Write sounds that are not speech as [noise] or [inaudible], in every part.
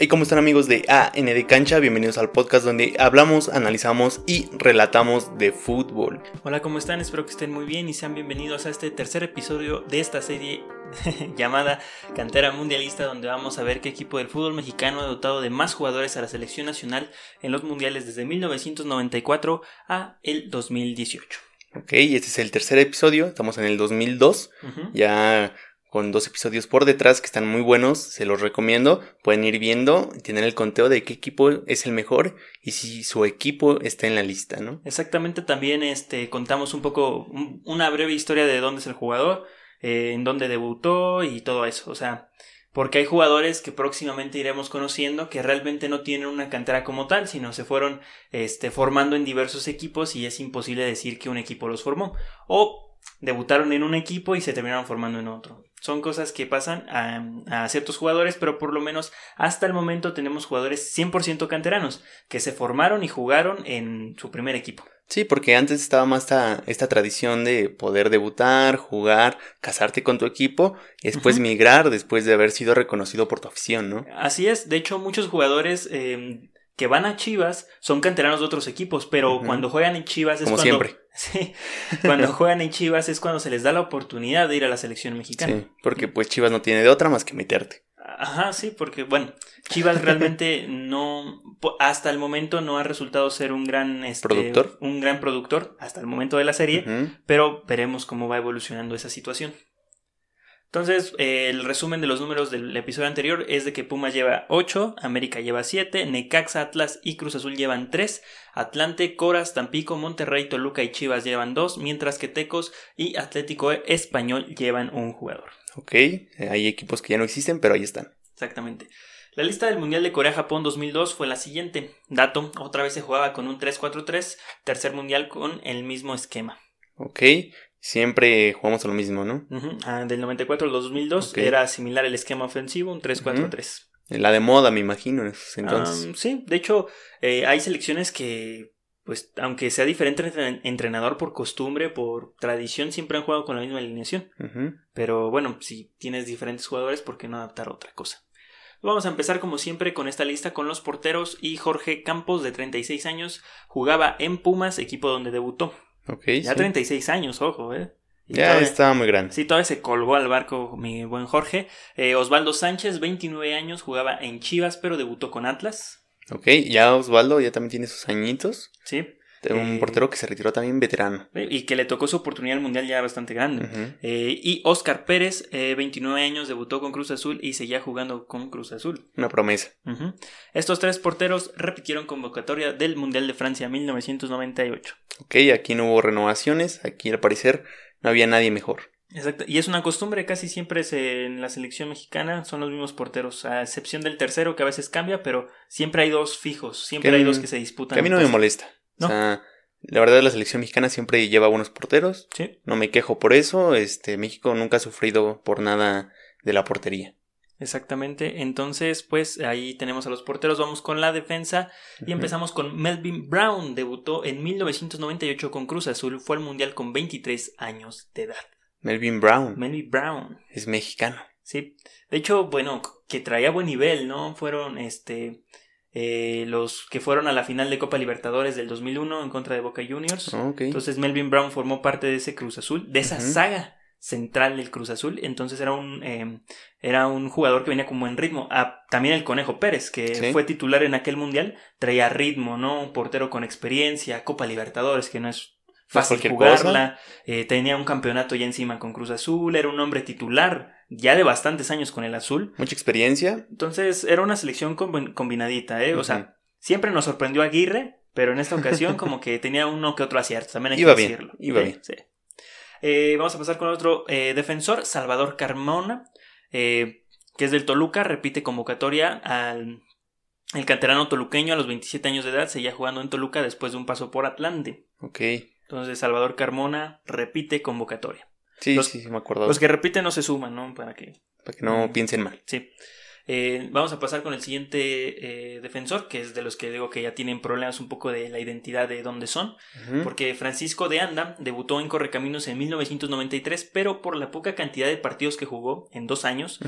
Hey, ¿cómo están amigos de AND Cancha? Bienvenidos al podcast donde hablamos, analizamos y relatamos de fútbol. Hola, ¿cómo están? Espero que estén muy bien y sean bienvenidos a este tercer episodio de esta serie [laughs] llamada Cantera Mundialista, donde vamos a ver qué equipo del fútbol mexicano ha dotado de más jugadores a la selección nacional en los mundiales desde 1994 a el 2018. Ok, este es el tercer episodio, estamos en el 2002, ya con dos episodios por detrás que están muy buenos, se los recomiendo, pueden ir viendo, tener el conteo de qué equipo es el mejor y si su equipo está en la lista, ¿no? Exactamente, también este, contamos un poco, una breve historia de dónde es el jugador, eh, en dónde debutó y todo eso, o sea, porque hay jugadores que próximamente iremos conociendo que realmente no tienen una cantera como tal, sino se fueron este, formando en diversos equipos y es imposible decir que un equipo los formó. O debutaron en un equipo y se terminaron formando en otro. Son cosas que pasan a, ciertos jugadores, pero por lo menos hasta el momento tenemos jugadores 100% canteranos que se formaron y jugaron en su primer equipo. Sí, porque antes estaba más esta, esta tradición de poder debutar, jugar, casarte con tu equipo y después migrar después de haber sido reconocido por tu afición, ¿no? Así es, de hecho muchos jugadores em, que van a Chivas son canteranos de otros equipos, pero cuando juegan en Chivas es Como cuando siempre. [laughs] Sí, cuando juegan en Chivas es cuando se les da la oportunidad de ir a la selección mexicana. Sí, porque pues Chivas no tiene de otra más que meterte. Ajá, sí, porque bueno, Chivas realmente [laughs] no hasta el momento no ha resultado ser un gran este, productor, un gran productor hasta el momento de la serie, pero veremos cómo va evolucionando esa situación. Entonces, eh, el resumen de los números del episodio anterior es de que Pumas lleva 8, América lleva 7, Necaxa, Atlas y Cruz Azul llevan 3, Atlante, Coras, Tampico, Monterrey, Toluca y Chivas llevan 2, mientras que Tecos y Atlético Español llevan un jugador. Ok, hay equipos que ya no existen, pero ahí están. Exactamente. La lista del Mundial de Corea-Japón 2002 fue la siguiente. Dato, otra vez se jugaba con un 3-4-3, tercer mundial con el mismo esquema. Ok, Siempre jugamos a lo mismo, ¿no? Ah, del 94 al 2002 era similar el esquema ofensivo, un 3-4-3. La de moda, me imagino, entonces. sí, de hecho, eh, hay selecciones que, pues, aunque sea diferente entrenador por costumbre, por tradición, siempre han jugado con la misma alineación. Pero bueno, si tienes diferentes jugadores, ¿por qué no adaptar otra cosa? Vamos a empezar como siempre con esta lista con los porteros y Jorge Campos de 36 años jugaba en Pumas, equipo donde debutó ya 36 años, ojo, ¿eh? ya estaba muy grande. Sí, todavía se colgó al barco mi buen Jorge. Eh, Osvaldo Sánchez, 29 años, jugaba en Chivas, pero debutó con Atlas. Ok, ya Osvaldo ya también tiene sus añitos. Sí. Un eh, portero que se retiró también veterano. Y que le tocó su oportunidad al Mundial ya bastante grande. Eh, y Oscar Pérez, 29 años, debutó con Cruz Azul y seguía jugando con Cruz Azul. Una promesa. Estos tres porteros repitieron convocatoria del Mundial de Francia 1998. Ok, aquí no hubo renovaciones, aquí al parecer no había nadie mejor. Exacto, y es una costumbre, casi siempre en la selección mexicana son los mismos porteros, a excepción del tercero que a veces cambia, pero siempre hay dos fijos, siempre hay dos que se disputan. Que a mí no me molesta. O sea, la verdad la selección mexicana siempre lleva buenos porteros. Sí. No me quejo por eso, este México nunca ha sufrido por nada de la portería. Exactamente, entonces pues ahí tenemos a los porteros, vamos con la defensa y empezamos con Melvin Brown, debutó en 1998 con Cruz Azul, fue al Mundial con 23 años de edad. Melvin Brown. Melvin Brown. Es mexicano. Sí, de hecho, bueno, que traía buen nivel, ¿no? Fueron este eh, los que fueron a la final de Copa Libertadores del 2001 en contra de Boca Juniors. Entonces Melvin Brown formó parte de ese Cruz Azul, de esa saga central del Cruz Azul. Entonces era un, em, era un jugador que venía como en ritmo. Ah, también el Conejo Pérez, que fue titular en aquel mundial, traía ritmo, ¿no? Un portero con experiencia, Copa Libertadores, que no es fácil jugarla. Eh, tenía un campeonato ya encima con Cruz Azul, era un hombre titular ya de bastantes años con el azul. Mucha experiencia. Entonces era una selección combinadita, ¿eh? O sea, siempre nos sorprendió Aguirre, pero en esta ocasión [laughs] como que tenía uno que otro acierto, también hay iba que decirlo. Iba bien. Sí. Eh, vamos a pasar con otro eh, defensor, Salvador Carmona, eh, que es del Toluca, repite convocatoria al el canterano toluqueño a los 27 años de edad, seguía jugando en Toluca después de un paso por Atlante. Ok. Entonces Salvador Carmona repite convocatoria. Sí, sí, sí, me acuerdo. Los que repiten no se suman, ¿no? Para que... Para que no piensen mal. Sí. Eh, vamos a pasar con el siguiente eh, defensor, que es de los que digo que ya tienen problemas un poco de la identidad de dónde son, porque Francisco de Anda debutó en Correcaminos en 1993, pero por la poca cantidad de partidos que jugó en dos años,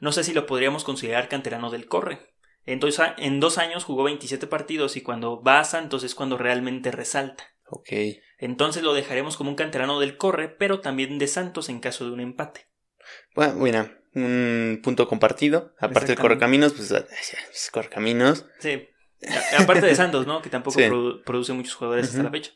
no sé si lo podríamos considerar canterano del Corre. Entonces, en dos años jugó 27 partidos y cuando va a Santos es cuando realmente resalta. Ok. Entonces lo dejaremos como un canterano del Corre, pero también de Santos en caso de un empate. Bueno, bueno un punto compartido. Aparte del Correcaminos, pues, pues Correcaminos. Sí. Aparte de [laughs] Santos, ¿no? Que tampoco produce muchos jugadores hasta la fecha.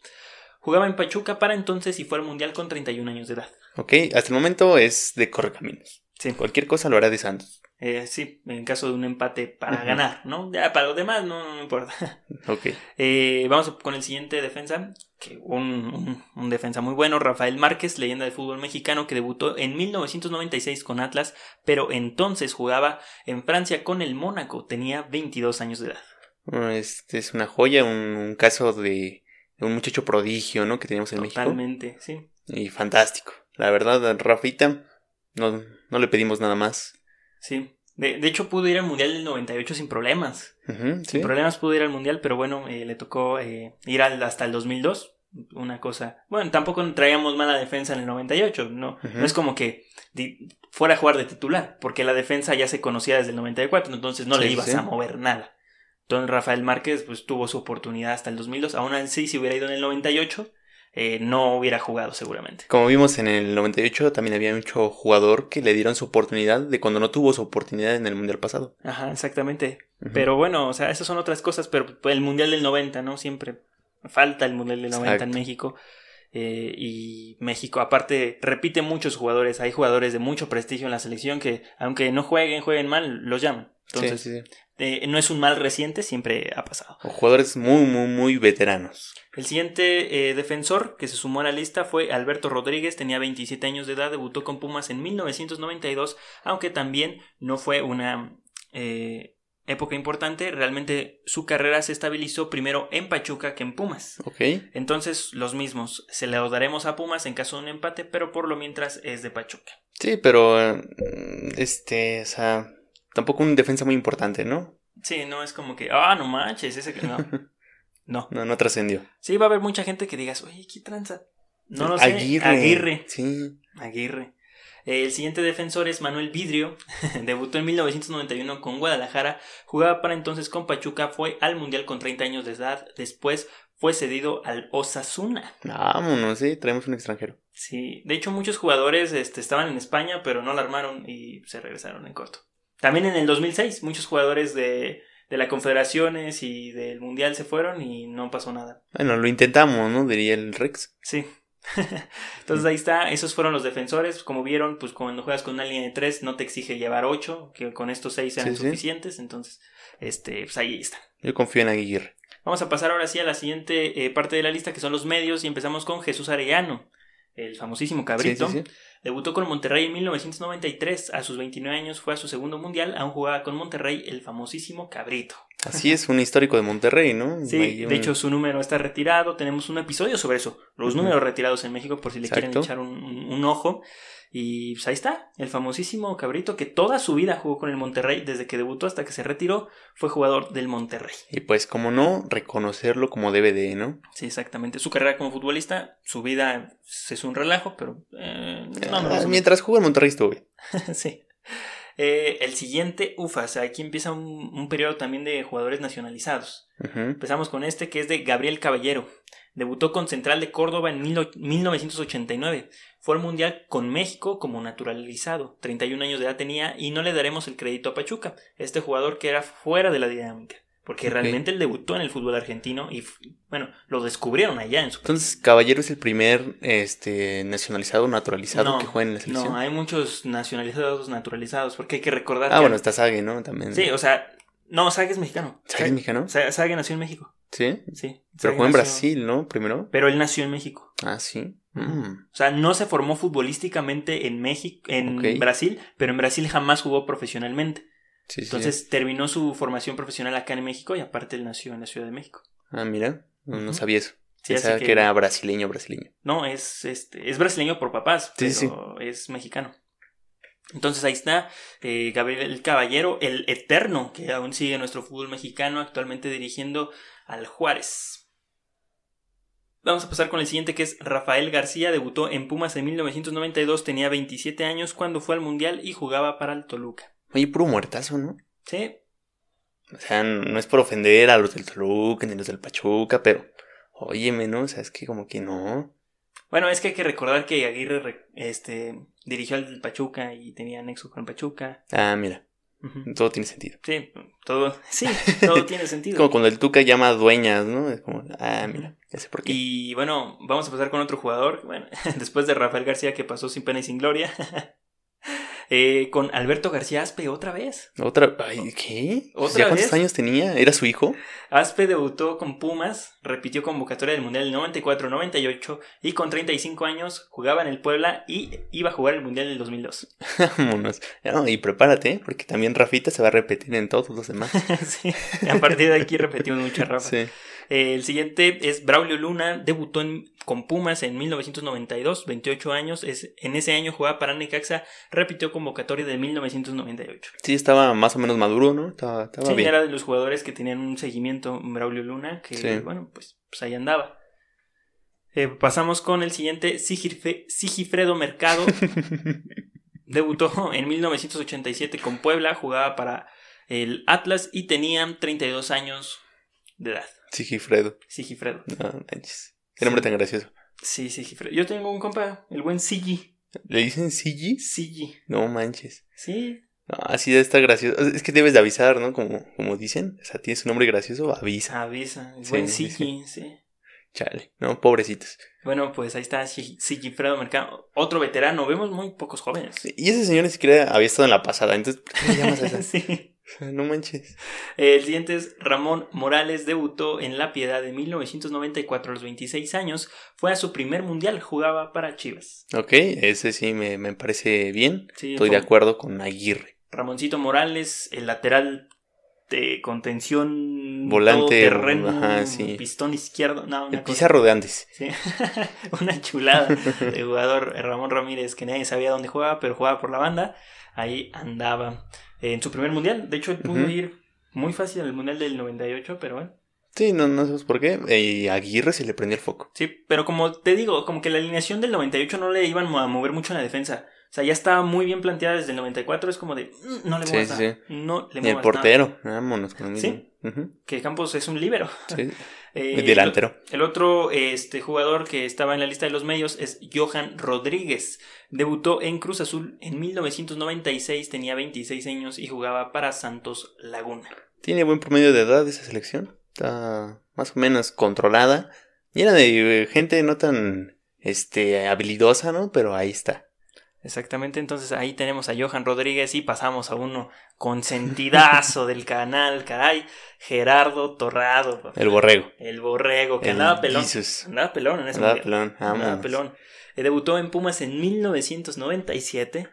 Jugaba en Pachuca para entonces y fue al Mundial con 31 años de edad. Ok, hasta el momento es de Correcaminos. Sí. Cualquier cosa lo hará de Santos. Eh, sí, en caso de un empate para ganar, ¿no? Ya para los demás no, no importa. [laughs] Ok. Eh, vamos con el siguiente defensa, que un, un, defensa muy bueno, Rafael Márquez, leyenda del fútbol mexicano, que debutó en 1996 con Atlas, pero entonces jugaba en Francia con el Mónaco, tenía 22 años de edad. Este es una joya, un, caso de, un muchacho prodigio, ¿no? Que teníamos en México. Totalmente, sí. Y fantástico. La verdad, Rafita, no, no le pedimos nada más. Sí. De, de, hecho, pudo ir al Mundial del 98 sin problemas. Sin problemas pudo ir al Mundial, pero bueno, eh, le tocó eh, ir al, hasta el 2002. Una cosa. Bueno, tampoco traíamos mala defensa en el 98. No, no es como que fuera a jugar de titular, porque la defensa ya se conocía desde el 94, entonces no le ibas a mover nada. Entonces Rafael Márquez pues tuvo su oportunidad hasta el 2002. Aún así, si hubiera ido en el 98, eh, no hubiera jugado seguramente. Como vimos en el 98, también había mucho jugador que le dieron su oportunidad de cuando no tuvo su oportunidad en el Mundial pasado. Ajá, exactamente. Pero bueno, o sea, esas son otras cosas, pero el Mundial del 90, ¿no? Siempre falta el Mundial del 90 en México. Eh, y México, aparte, repite muchos jugadores. Hay jugadores de mucho prestigio en la selección que, aunque no jueguen, jueguen mal, los llaman. Entonces, eh, no es un mal reciente, siempre ha pasado. O jugadores muy, muy, muy veteranos. El siguiente eh, defensor que se sumó a la lista fue Alberto Rodríguez, tenía 27 años de edad, debutó con Pumas en 1992, aunque también no fue una eh, época importante, realmente su carrera se estabilizó primero en Pachuca que en Pumas. Ok. Entonces, los mismos, se le daremos a Pumas en caso de un empate, pero por lo mientras es de Pachuca. Sí, pero, este, o sea, tampoco un defensa muy importante, ¿no? Sí, no es como que, ah, no manches, ese que no. [laughs] No. No, no trascendió. Sí, va a haber mucha gente que digas, oye, ¿qué tranza? No lo sé. Aguirre. Aguirre. Sí. Aguirre. El siguiente defensor es Manuel Vidrio. [laughs] Debutó en 1991 con Guadalajara. Jugaba para entonces con Pachuca. Fue al Mundial con 30 años de edad. Después fue cedido al Osasuna. Vámonos, sí, traemos un extranjero. Sí, de hecho muchos jugadores este, estaban en España, pero no la armaron y se regresaron en corto. También en el 2006 muchos jugadores de, de la Confederaciones y del Mundial se fueron y no pasó nada. Bueno, lo intentamos, ¿no? Diría el Rex. Sí. [laughs] Entonces ahí está, esos fueron los defensores. Como vieron, pues cuando juegas con una línea de tres no te exige llevar ocho, que con estos seis sean suficientes. Entonces, este, pues ahí está. Yo confío en Aguirre. Vamos a pasar ahora sí a la siguiente eh, parte de la lista, que son los medios, y empezamos con Jesús Arellano, el famosísimo cabrito. Sí, Debutó con Monterrey en 1993. A sus 29 años fue a su segundo mundial. Aún jugaba con Monterrey el famosísimo Cabrito. Así es, un histórico de Monterrey, ¿no? Sí, de hecho su número está retirado. Tenemos un episodio sobre eso. Los números retirados en México, por si le quieren echar un ojo. Y pues ahí está, el famosísimo Cabrito que toda su vida jugó con el Monterrey, desde que debutó hasta que se retiró, fue jugador del Monterrey. Y pues como no, reconocerlo como debe de, ¿no? Sí, exactamente. Su carrera como futbolista, su vida es un relajo, pero... Eh, ah, mientras jugó en Monterrey estuvo bien. [laughs] sí. Eh, el siguiente, ufas, aquí empieza un, periodo también de jugadores nacionalizados. Empezamos con este que es de Gabriel Caballero. Debutó con Central de Córdoba en 1989. Fue al Mundial con México como naturalizado. 31 años de edad tenía y no le daremos el crédito a Pachuca, este jugador que era fuera de la dinámica. Porque realmente él debutó en el fútbol argentino y, bueno, lo descubrieron allá en su Entonces, Caballero es el primer este, nacionalizado naturalizado que juega en la selección. No, hay muchos nacionalizados naturalizados, porque hay que recordar. Ah, bueno, está Sague, ¿no? También. Sí, o sea, no, Sague es mexicano. ¿Sague es mexicano? Sague nació en México. ¿Sí? Sí. Pero jugó en Brasil, ¿no? Primero. Pero él nació en México. Ah, sí. Mm. O sea, no se formó futbolísticamente en México, en Brasil, pero en Brasil jamás jugó profesionalmente. Sí, Entonces terminó su formación profesional acá en México y aparte él nació en la Ciudad de México. Ah, mira, no, sabía eso. Sí, Pensaba que... era brasileño, brasileño. No, es este, es brasileño por papás, pero es mexicano. Entonces ahí está eh, Gabriel Caballero, el eterno, que aún sigue nuestro fútbol mexicano, actualmente dirigiendo al Juárez. Vamos a pasar con el siguiente que es Rafael García, debutó en Pumas en 1992, tenía 27 años cuando fue al Mundial y jugaba para el Toluca. Oye, puro muertazo, ¿no? Sí. O sea, no es por ofender a los del Toluca ni los del Pachuca, pero óyeme, ¿no? O sea, es que como que no. Bueno, es que hay que recordar que Aguirre este, dirigió al Pachuca y tenía nexo con Pachuca. Ah, mira. Todo tiene sentido. Sí, todo, sí, todo tiene [laughs] sentido. como cuando el Tuca llama a dueñas, ¿no? Es como, ah, mira, ya sé por qué. Y bueno, vamos a pasar con otro jugador. Bueno, [laughs] después de Rafael García que pasó sin pena y sin gloria. Eh, con Alberto García Aspe otra vez. ¿Otra? ¿Qué? ¿Otra cuántos años tenía? ¿Era su hijo? Aspe debutó con Pumas, repitió convocatoria del Mundial del 94-98 y con 35 años jugaba en el Puebla y iba a jugar el Mundial del 2002. [laughs] Vámonos. y prepárate, porque también Rafita se va a repetir en todos los demás. [laughs] sí, a partir de aquí repetimos mucha Rafa. Sí. Eh, el siguiente es Braulio Luna, debutó con Pumas en 1992, 28 años. Es, en ese año jugaba para Necaxa, repitió convocatoria de 1998. Sí, estaba más o menos maduro, ¿no? Estaba, sí, era de los jugadores que tenían un seguimiento, Braulio Luna, que bueno, pues, pues ahí andaba. Eh, pasamos con el siguiente, Sigifredo Mercado. [laughs] Debutó en 1987 con Puebla, jugaba para el Atlas y tenía 32 años de edad. Sigifredo. Sigifredo. No manches. Qué nombre tan gracioso. Sí, Sigifredo. Yo tengo un compa, el buen Sigi. ¿Le dicen Sigi? Sigi. No manches. Sí. No, así debe estar gracioso. Es que debes de avisar, ¿no? Como, como dicen. O sea, tienes un nombre gracioso, avisa. Avisa. El buen Sigi, sí. Chale, no, pobrecitos. Bueno, pues ahí está Sigifredo Mercado, otro veterano. Vemos muy pocos jóvenes. y ese señor ni siquiera había estado en la pasada, entonces, ¿por qué le llamas [laughs] a esa? sí. [laughs] No manches. El siguiente es Ramón Morales, debutó en La Piedad de 1994 a los 26 años. Fue a su primer mundial, jugaba para Chivas. Ok, ese sí me, parece bien. Estoy de acuerdo con Aguirre. Ramoncito Morales, el lateral de contención. Volante. Terreno, pistón izquierdo. No, una el pizarro de antes. Sí. [laughs] una chulada [laughs] de jugador Ramón Ramírez que nadie sabía dónde jugaba, pero jugaba por la banda. Ahí andaba en su primer mundial. De hecho, él pudo ir muy fácil al mundial del 98, pero bueno. Sí, no, no sabes por qué. Y Aguirre se le prendió el foco. Sí, pero como te digo, como que la alineación del 98 no le iban a mover mucho en la defensa. O sea, ya estaba muy bien planteada desde el 94. Es como de, mm, no le muevas sí, sí. No le muevas El portero, vámonos con el Sí, que Campos es un líbero. Sí. [laughs] el delantero. El, otro este, jugador que estaba en la lista de los medios es Johan Rodríguez. Debutó en Cruz Azul en 1996, tenía 26 años y jugaba para Santos Laguna. Tiene buen promedio de edad esa selección. Está más o menos controlada. Llena de gente no tan este, habilidosa, ¿no? Pero ahí está. Exactamente, entonces ahí tenemos a Johan Rodríguez y pasamos a uno consentidazo del canal, caray, Gerardo Torrado. El borrego. El borrego, que andaba pelón. Andaba pelón en ese andaba pelón, andaba pelón. Eh, debutó en Pumas en 1997.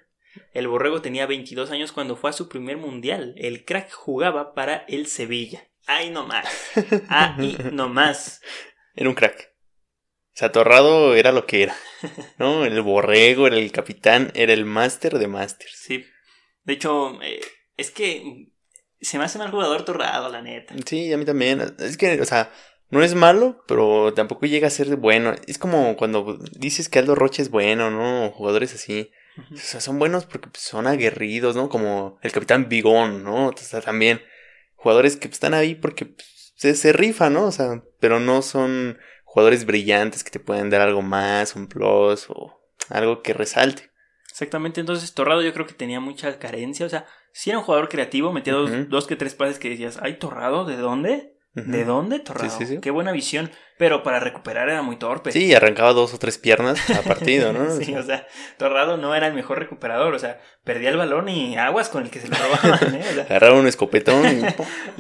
El borrego tenía 22 años cuando fue a su primer mundial. El crack jugaba para el Sevilla. Ahí nomás. [laughs] Ahí nomás. Era un crack. O sea, Torrado era lo que era. ¿No? El borrego, era el capitán, era el máster de máster. Sí. De hecho, eh, es que se me hace mal jugador Torrado, la neta. Sí, a mí también. Es que, o sea, no es malo, pero tampoco llega a ser bueno. Es como cuando dices que Aldo Roche es bueno, ¿no? Jugadores así. O sea, son buenos porque pues, son aguerridos, ¿no? Como el capitán Bigón, ¿no? O sea, también jugadores que están ahí porque pues, se, se rifa, ¿no? O sea, pero no son jugadores brillantes que te pueden dar algo más, un plus o algo que resalte. Exactamente, entonces Torrado yo creo que tenía mucha carencia, o sea, si era un jugador creativo, metía dos, que tres pases que decías, ay, Torrado, ¿de dónde? ¿De dónde, Torrado? Sí, sí, Qué buena visión. Pero para recuperar era muy torpe. Sí, arrancaba dos o tres piernas a partido, ¿no? [laughs] sí, o sea, Torrado no era el mejor recuperador. O sea, perdía el balón y aguas con el que se lo robaban, ¿eh? Agarraba un escopetón y...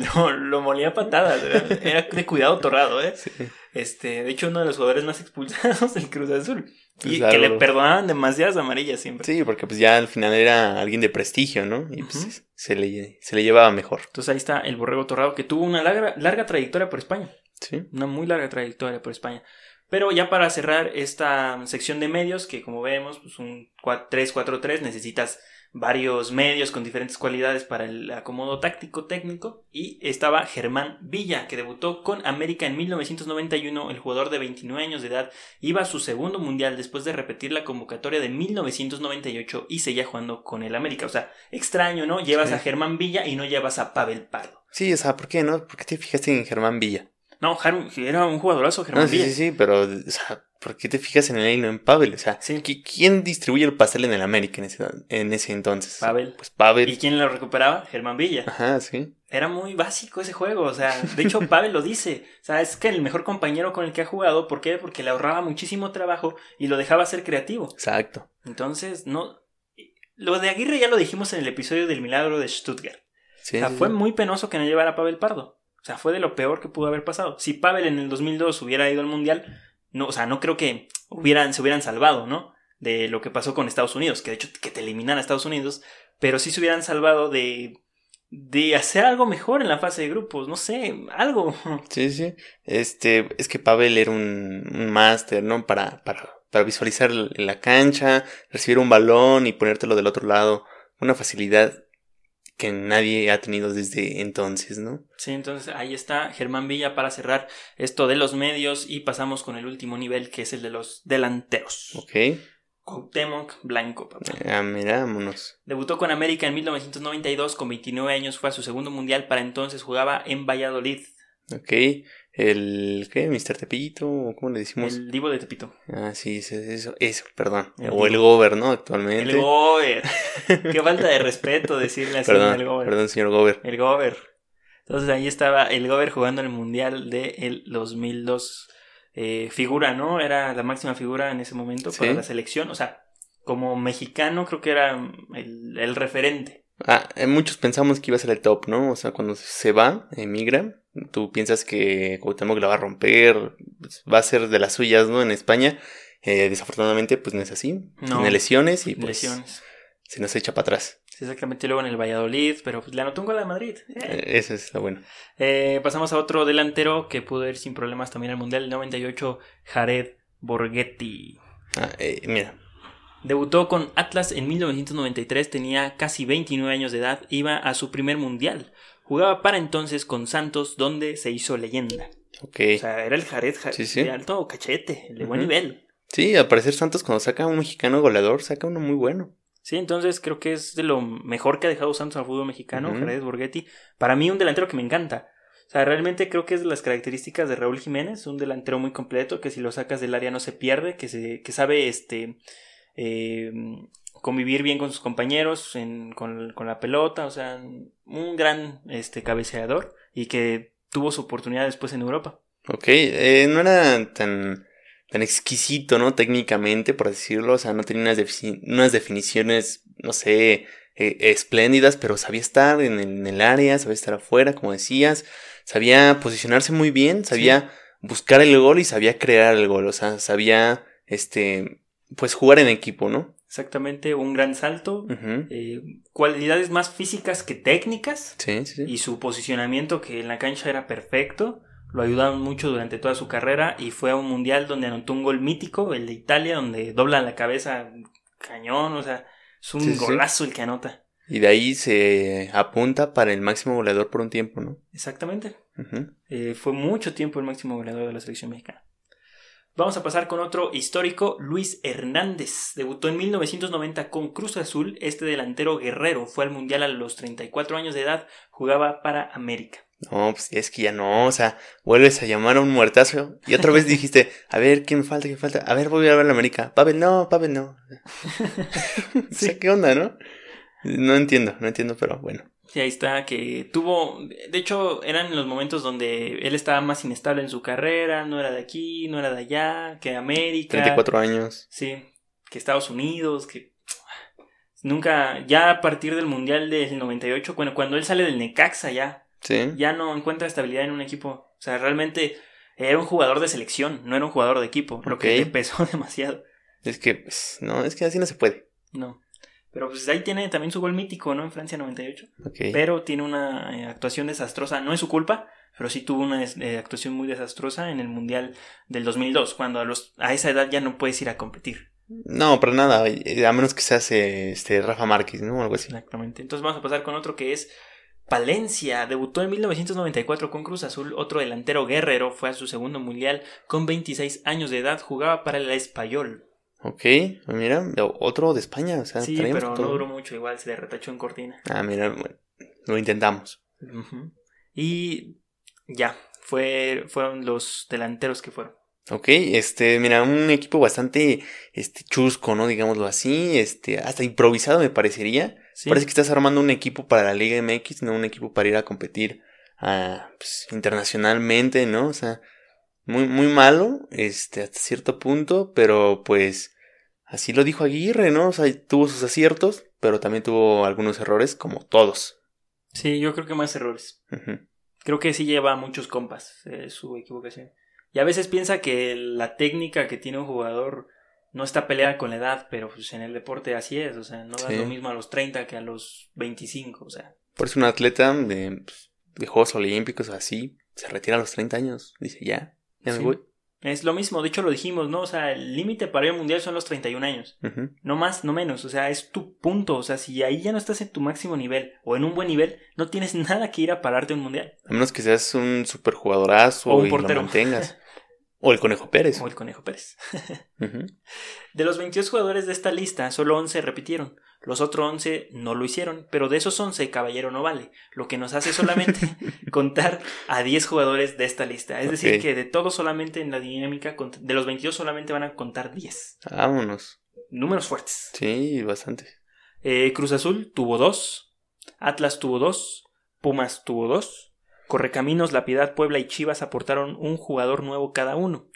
[laughs] lo, lo molía patadas. Era de cuidado Torrado, ¿eh? Sí. Este, de hecho, uno de los jugadores más [laughs] expulsados del Cruz Azul. Y que le perdonaban demasiadas amarillas siempre. Sí, porque pues ya al final era alguien de prestigio, ¿no? Y pues se, le, se le llevaba mejor. Entonces ahí está el Borrego Torrado, que tuvo una larga, larga trayectoria por España. Sí. Una muy larga trayectoria por España. Pero ya para cerrar esta sección de medios, que como vemos, pues un 3-4-3, necesitas varios medios con diferentes cualidades para el acomodo táctico técnico y estaba Germán Villa que debutó con América en 1991 el jugador de 29 años de edad iba a su segundo mundial después de repetir la convocatoria de 1998 y seguía jugando con el América. O sea extraño no llevas a Germán Villa y no llevas a Pavel Pardo. Sí o sea ¿por qué no? ¿por qué te fijaste en Germán Villa? No era un jugadorazo Germán Villa sí sí sí pero o sea ¿Por qué te fijas en él y no en Pavel? O sea, ¿quién distribuye el pastel en el América en ese, en ese entonces? Pavel. Pues Pavel. ¿Y quién lo recuperaba? Germán Villa. Ajá, sí. Era muy básico ese juego, o sea, de hecho [laughs] Pavel lo dice, o sea, es que el mejor compañero con el que ha jugado, ¿por qué? Porque le ahorraba muchísimo trabajo y lo dejaba ser creativo. Exacto. Entonces, no... Lo de Aguirre ya lo dijimos en el episodio del milagro de Stuttgart. Sí, o sea, fue muy penoso que no llevara a Pavel Pardo. Sea, fue de lo peor que pudo haber pasado. Si Pavel en el 2002 hubiera ido al Mundial, no, o sea, no creo que hubieran, se hubieran salvado, ¿no? De lo que pasó con Estados Unidos, que de hecho que te eliminan a Estados Unidos, pero sí se hubieran salvado de, de hacer algo mejor en la fase de grupos, no sé, algo. [laughs] Sí, sí. Este, es que Pavel era un, un máster, ¿no? Para, para, para visualizar la cancha, recibir un balón y ponértelo del otro lado. Una facilidad que nadie ha tenido desde entonces, ¿no? Sí, entonces ahí está Germán Villa para cerrar esto de los medios y pasamos con el último nivel que es el de los delanteros. Ok. Cuauhtémoc Blanco, papá. Ah, mirámonos. Debutó con América en 1992, con 29 años fue a su segundo mundial, para entonces jugaba en Valladolid. Ok, el, ¿qué? ¿Mr. Tepito? ¿Cómo le decimos? El Divo de Tepito. Ah, sí, eso, eso, perdón. o el Gober, ¿no? Actualmente. El Gober. [laughs] Qué falta de respeto decirle así perdón, el Gober. Perdón, señor Gober. El Gober. Entonces ahí estaba el Gober jugando en el Mundial del 2002. Eh, figura, ¿no? Era la máxima figura en ese momento para la selección. O sea, como mexicano creo que era el, el referente. Ah, eh, muchos pensamos que iba a ser el top, ¿no? O sea, cuando se va, emigra, tú piensas que Cuauhtémoc la va a romper, pues, va a ser de las suyas, ¿no? En España. Eh, desafortunadamente, pues no es así. Tiene lesiones y pues lesiones. se nos echa para atrás. Sí, exactamente luego en el Valladolid, pero pues le anotó un gol a Madrid. Eh. Eso está bueno. pasamos a otro delantero que pudo ir sin problemas también al Mundial 98, Jared Borghetti. Ah, mira, Debutó con Atlas en 1993, tenía casi 29 años de edad, iba a su primer mundial. Jugaba para entonces con Santos, donde se hizo leyenda. Ok. O sea, era el Jared, de alto cachete, de buen nivel. Sí, al parecer Santos cuando saca a un mexicano goleador, saca uno muy bueno. Sí, entonces creo que es de lo mejor que ha dejado Santos al fútbol mexicano, Jared Borghetti. Para mí un delantero que me encanta. O sea, realmente creo que es de las características de Raúl Jiménez, un delantero muy completo, que si lo sacas del área no se pierde, que, se, que sabe este eh, convivir bien con sus compañeros, con, la pelota, o sea, un gran este, cabeceador y que tuvo su oportunidad después en Europa. Ok, eh, no era tan, tan exquisito, ¿no? Técnicamente, por decirlo, o sea, no tenía unas, definiciones, no sé, eh, espléndidas, pero sabía estar en el, área, sabía estar afuera, como decías, sabía posicionarse muy bien, sabía buscar el gol y sabía crear el gol, o sea, sabía, este, pues jugar en equipo, ¿no? Exactamente, un gran salto, eh, cualidades más físicas que técnicas sí, sí. y su posicionamiento que en la cancha era perfecto, lo ayudaron mucho durante toda su carrera y fue a un mundial donde anotó un gol mítico, el de Italia, donde dobla la cabeza cañón, o sea, es un golazo el que anota. Y de ahí se apunta para el máximo goleador por un tiempo, ¿no? Exactamente. Eh, fue mucho tiempo el máximo goleador de la selección mexicana. Vamos a pasar con otro histórico, Luis Hernández. Debutó en 1990 con Cruz Azul. Este delantero guerrero fue al Mundial a los 34 años de edad. Jugaba para América. No, pues es que ya no, o sea, vuelves a llamar a un muertazo y otra vez [laughs] dijiste, a ver, ¿quién falta? ¿Quién falta? A ver, voy a ver a América. Pavel no, Pavel no. [laughs] [laughs] sí. ¿qué onda, no? No entiendo, no entiendo, pero bueno. Sí, ahí está, que tuvo, de hecho, eran los momentos donde él estaba más inestable en su carrera, no era de aquí, no era de allá, que América. 34 años. Sí, que Estados Unidos, que nunca, ya a partir del Mundial del 98, bueno, cuando él sale del Necaxa ya, sí. ya no encuentra estabilidad en un equipo. O sea, realmente era un jugador de selección, no era un jugador de equipo, lo que le pesó [laughs] demasiado. Es que, pues, no, es que así no se puede. No. Pero pues ahí tiene también su gol mítico, ¿no? En Francia 98. Pero tiene una eh, actuación desastrosa. No es su culpa, pero sí tuvo una eh, actuación muy desastrosa en el Mundial del 2002, cuando a, los, a esa edad ya no puedes ir a competir. No, para nada, eh, a menos que seas este, Rafa Márquez, ¿no? Algo así. Exactamente. Entonces vamos a pasar con otro que es Palencia. Debutó en 1994 con Cruz Azul. Otro delantero guerrero fue a su segundo mundial con 26 años de edad. Jugaba para el Español. Ok, pues mira, otro de España. O sea, sí, pero no duró mucho, igual se retachó en cortina. Ah, mira, lo intentamos. Y ya, fue, fueron los delanteros que fueron. Ok, este, mira, un equipo bastante este, chusco, ¿no? Digámoslo así, este, hasta improvisado me parecería. Parece que estás armando un equipo para la Liga MX, no un equipo para ir a competir ah, pues, internacionalmente, ¿no? O sea, muy, muy malo, este, hasta cierto punto, pero pues así lo dijo Aguirre, ¿no? O sea, tuvo sus aciertos, pero también tuvo algunos errores, como todos. Sí, yo creo que más errores. Creo que sí lleva muchos compas eh, su equivocación. Y a veces piensa que la técnica que tiene un jugador no está peleada con la edad, pero pues en el deporte así es, o sea, no es lo mismo a los 30 que a los 25, o sea. Por eso un atleta de, pues, de Juegos Olímpicos así se retira a los 30 años, dice ya, Es lo mismo, de hecho lo dijimos, ¿no? O sea, el límite para ir al mundial son los 31 años. No más, no menos. O sea, es tu punto. O sea, si ahí ya no estás en tu máximo nivel o en un buen nivel, no tienes nada que ir a pararte un mundial. A menos que seas un superjugadorazo o un portero. y lo mantengas. O el Conejo Pérez. O el Conejo Pérez. [laughs] De los 22 jugadores de esta lista, solo 11 repitieron. Los otros 11 no lo hicieron, pero de esos 11 caballero no vale, lo que nos hace solamente [laughs] contar a 10 jugadores de esta lista. Es decir, que de todos solamente en la dinámica, de los 22 solamente van a contar 10. Vámonos. Números fuertes. Sí, bastante. Eh, Cruz Azul tuvo 2, Atlas tuvo 2, Pumas tuvo 2, Correcaminos, La Piedad, Puebla y Chivas aportaron un jugador nuevo cada uno.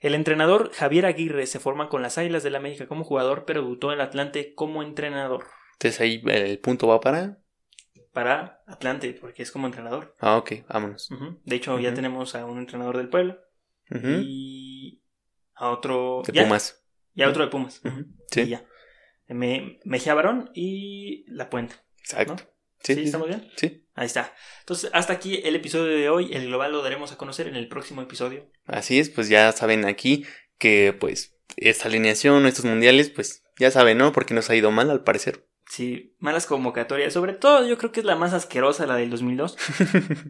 El entrenador Javier Aguirre se forma con las Águilas del América como jugador, pero debutó en el Atlante como entrenador. Entonces ahí el punto va para. Para Atlante, porque es como entrenador. Ah, ok, vámonos. De hecho, ya tenemos a un entrenador del pueblo. Y a otro. De Pumas. Y a otro de Pumas. Sí. Y ya. Me, Mejía Barón y La Puente. Exacto. Sí, ¿Sí, estamos bien? Sí. Ahí está. Entonces, hasta aquí el episodio de hoy. El global lo daremos a conocer en el próximo episodio. Así es, pues ya saben aquí que pues esta alineación, estos mundiales, pues ya saben, ¿no? Porque nos ha ido mal al parecer. Sí, malas convocatorias. Sobre todo yo creo que es la más asquerosa, la del 2002. [laughs]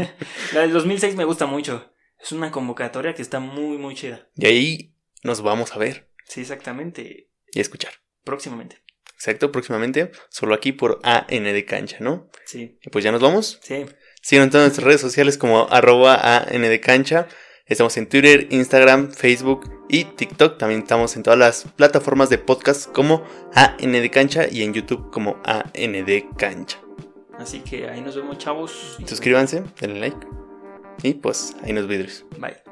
[laughs] la del 2006 me gusta mucho. Es una convocatoria que está muy, muy chida. Y ahí nos vamos a ver. Sí, exactamente. Y a escuchar. Próximamente. Exacto, próximamente, solo aquí por AN de cancha, ¿no? Sí. Y pues ya nos vamos. Sí. Síganos en todas nuestras redes sociales como arroba AN de cancha. Estamos en Twitter, Instagram, Facebook y TikTok. También estamos en todas las plataformas de podcast como AN de cancha y en YouTube como AN de cancha. Así que ahí nos vemos, chavos. Suscríbanse, denle like. Y pues ahí nos vidrios. Bye.